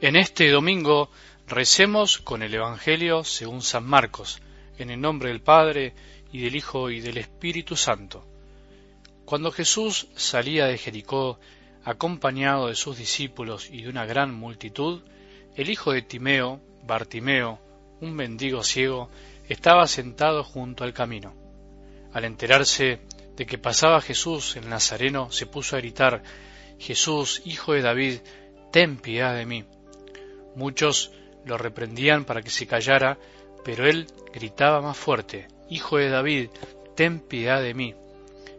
En este domingo recemos con el Evangelio según San Marcos, en el nombre del Padre, y del Hijo, y del Espíritu Santo. Cuando Jesús salía de Jericó, acompañado de sus discípulos y de una gran multitud, el hijo de Timeo, Bartimeo, un mendigo ciego, estaba sentado junto al camino. Al enterarse de que pasaba Jesús el Nazareno, se puso a gritar, Jesús, hijo de David, ten piedad de mí. Muchos lo reprendían para que se callara, pero él gritaba más fuerte, Hijo de David, ten piedad de mí.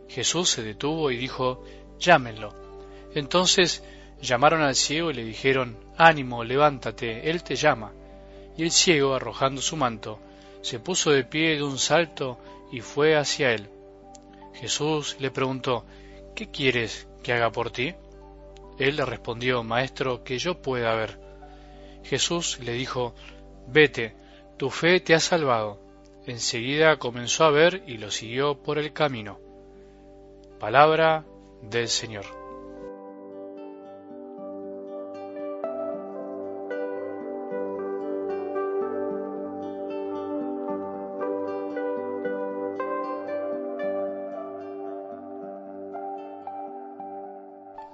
Jesús se detuvo y dijo, Llámenlo. Entonces llamaron al ciego y le dijeron, Ánimo, levántate, él te llama. Y el ciego, arrojando su manto, se puso de pie de un salto y fue hacia él. Jesús le preguntó, ¿Qué quieres que haga por ti? Él le respondió, Maestro, que yo pueda ver. Jesús le dijo, Vete, tu fe te ha salvado. Enseguida comenzó a ver y lo siguió por el camino. Palabra del Señor.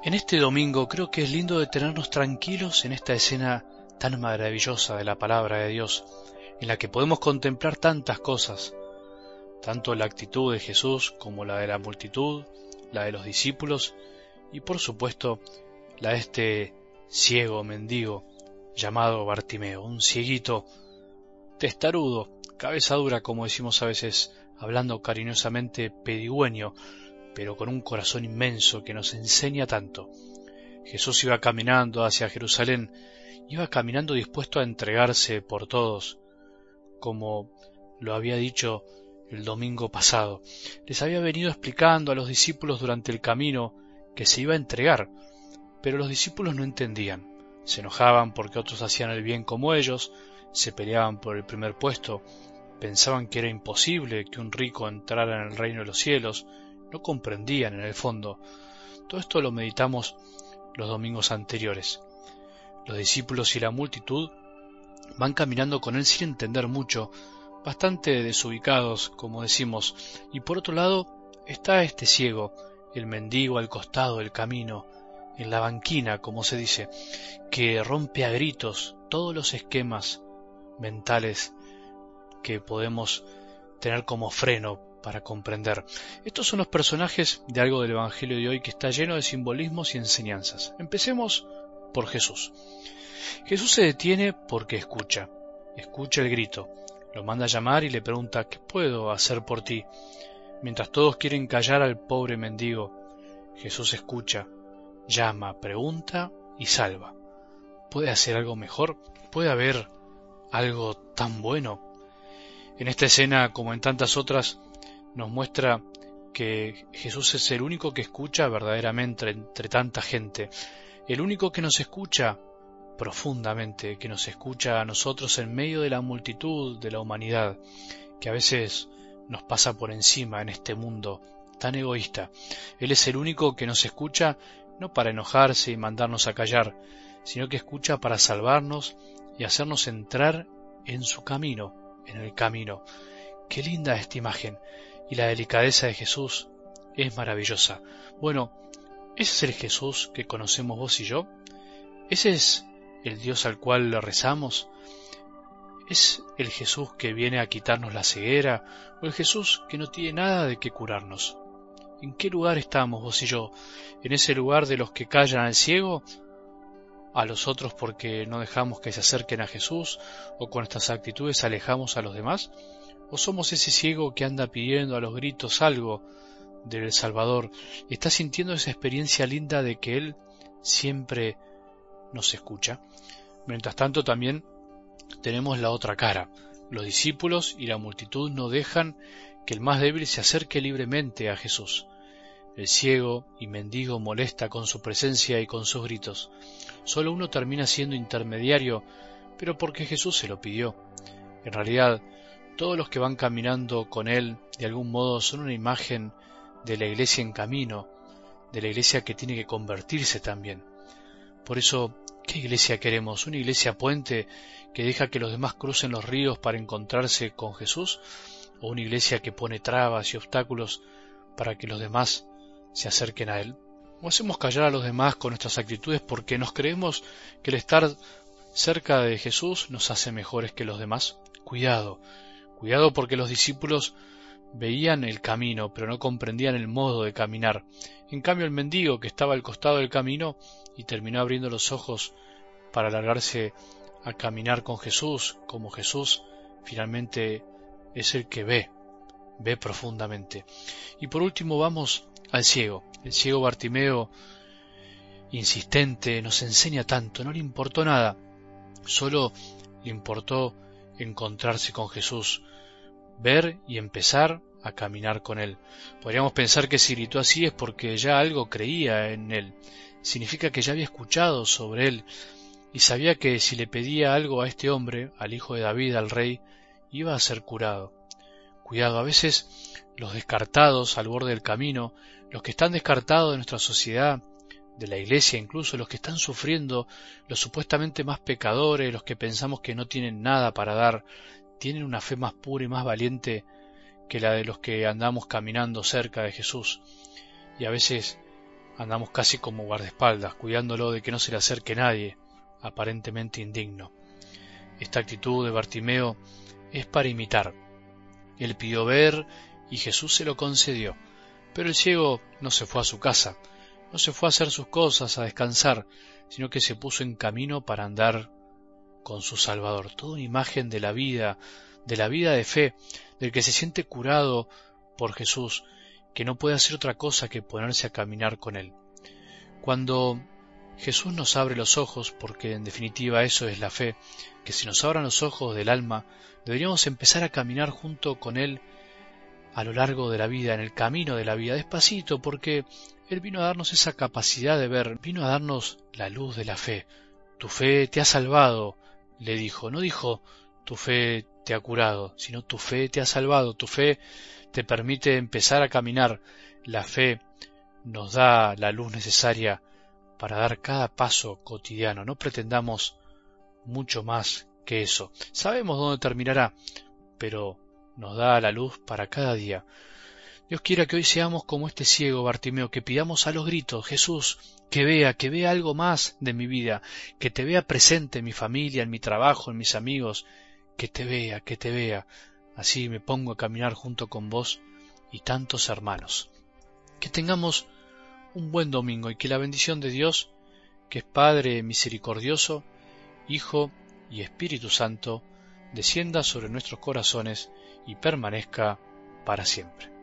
En este domingo creo que es lindo detenernos tranquilos en esta escena tan maravillosa de la palabra de Dios, en la que podemos contemplar tantas cosas, tanto la actitud de Jesús como la de la multitud, la de los discípulos y por supuesto la de este ciego mendigo llamado Bartimeo, un cieguito testarudo, cabeza dura como decimos a veces, hablando cariñosamente pedigüeño, pero con un corazón inmenso que nos enseña tanto. Jesús iba caminando hacia Jerusalén iba caminando dispuesto a entregarse por todos, como lo había dicho el domingo pasado. Les había venido explicando a los discípulos durante el camino que se iba a entregar, pero los discípulos no entendían. Se enojaban porque otros hacían el bien como ellos, se peleaban por el primer puesto, pensaban que era imposible que un rico entrara en el reino de los cielos, no comprendían en el fondo. Todo esto lo meditamos los domingos anteriores. Los discípulos y la multitud van caminando con él sin entender mucho, bastante desubicados, como decimos, y por otro lado está este ciego, el mendigo al costado del camino, en la banquina, como se dice, que rompe a gritos todos los esquemas mentales que podemos tener como freno para comprender. Estos son los personajes de algo del Evangelio de hoy que está lleno de simbolismos y enseñanzas. Empecemos por Jesús. Jesús se detiene porque escucha, escucha el grito, lo manda a llamar y le pregunta ¿qué puedo hacer por ti? Mientras todos quieren callar al pobre mendigo, Jesús escucha, llama, pregunta y salva. ¿Puede hacer algo mejor? ¿Puede haber algo tan bueno? En esta escena, como en tantas otras, nos muestra que Jesús es el único que escucha verdaderamente entre tanta gente, el único que nos escucha profundamente, que nos escucha a nosotros en medio de la multitud de la humanidad, que a veces nos pasa por encima en este mundo tan egoísta. Él es el único que nos escucha no para enojarse y mandarnos a callar, sino que escucha para salvarnos y hacernos entrar en su camino, en el camino. Qué linda esta imagen. Y la delicadeza de Jesús es maravillosa. Bueno, ¿Ese es el Jesús que conocemos vos y yo? ¿Ese es el Dios al cual rezamos? ¿Es el Jesús que viene a quitarnos la ceguera o el Jesús que no tiene nada de qué curarnos? ¿En qué lugar estamos vos y yo? ¿En ese lugar de los que callan al ciego? ¿A los otros porque no dejamos que se acerquen a Jesús o con estas actitudes alejamos a los demás? ¿O somos ese ciego que anda pidiendo a los gritos algo del Salvador está sintiendo esa experiencia linda de que Él siempre nos escucha. Mientras tanto también tenemos la otra cara. Los discípulos y la multitud no dejan que el más débil se acerque libremente a Jesús. El ciego y mendigo molesta con su presencia y con sus gritos. Solo uno termina siendo intermediario, pero porque Jesús se lo pidió. En realidad, todos los que van caminando con Él de algún modo son una imagen de la iglesia en camino, de la iglesia que tiene que convertirse también. Por eso ¿Qué iglesia queremos? ¿Una iglesia puente que deja que los demás crucen los ríos para encontrarse con Jesús? ¿O una iglesia que pone trabas y obstáculos para que los demás se acerquen a Él? ¿O hacemos callar a los demás con nuestras actitudes porque nos creemos que el estar cerca de Jesús nos hace mejores que los demás? Cuidado, cuidado porque los discípulos veían el camino, pero no comprendían el modo de caminar. En cambio el mendigo que estaba al costado del camino y terminó abriendo los ojos para alargarse a caminar con Jesús, como Jesús finalmente es el que ve, ve profundamente. Y por último vamos al ciego. El ciego Bartimeo, insistente, nos enseña tanto, no le importó nada, solo le importó encontrarse con Jesús, ver y empezar a caminar con Él. Podríamos pensar que si gritó así es porque ya algo creía en Él. Significa que ya había escuchado sobre Él y sabía que si le pedía algo a este hombre, al hijo de David, al rey, iba a ser curado. Cuidado, a veces los descartados al borde del camino, los que están descartados de nuestra sociedad, de la iglesia incluso, los que están sufriendo, los supuestamente más pecadores, los que pensamos que no tienen nada para dar, tienen una fe más pura y más valiente que la de los que andamos caminando cerca de Jesús. Y a veces andamos casi como guardaespaldas, cuidándolo de que no se le acerque nadie, aparentemente indigno. Esta actitud de Bartimeo es para imitar. Él pidió ver y Jesús se lo concedió. Pero el ciego no se fue a su casa, no se fue a hacer sus cosas, a descansar, sino que se puso en camino para andar con su Salvador. Toda una imagen de la vida, de la vida de fe, del que se siente curado por Jesús, que no puede hacer otra cosa que ponerse a caminar con Él. Cuando Jesús nos abre los ojos, porque en definitiva eso es la fe, que si nos abran los ojos del alma, deberíamos empezar a caminar junto con Él a lo largo de la vida, en el camino de la vida, despacito, porque Él vino a darnos esa capacidad de ver, vino a darnos la luz de la fe. Tu fe te ha salvado, le dijo, no dijo tu fe te ha curado, sino tu fe te ha salvado, tu fe te permite empezar a caminar, la fe nos da la luz necesaria para dar cada paso cotidiano, no pretendamos mucho más que eso. Sabemos dónde terminará, pero nos da la luz para cada día. Dios quiera que hoy seamos como este ciego Bartimeo, que pidamos a los gritos, Jesús, que vea, que vea algo más de mi vida, que te vea presente en mi familia, en mi trabajo, en mis amigos, que te vea, que te vea. Así me pongo a caminar junto con vos y tantos hermanos. Que tengamos un buen domingo y que la bendición de Dios, que es Padre misericordioso, Hijo y Espíritu Santo, descienda sobre nuestros corazones y permanezca para siempre.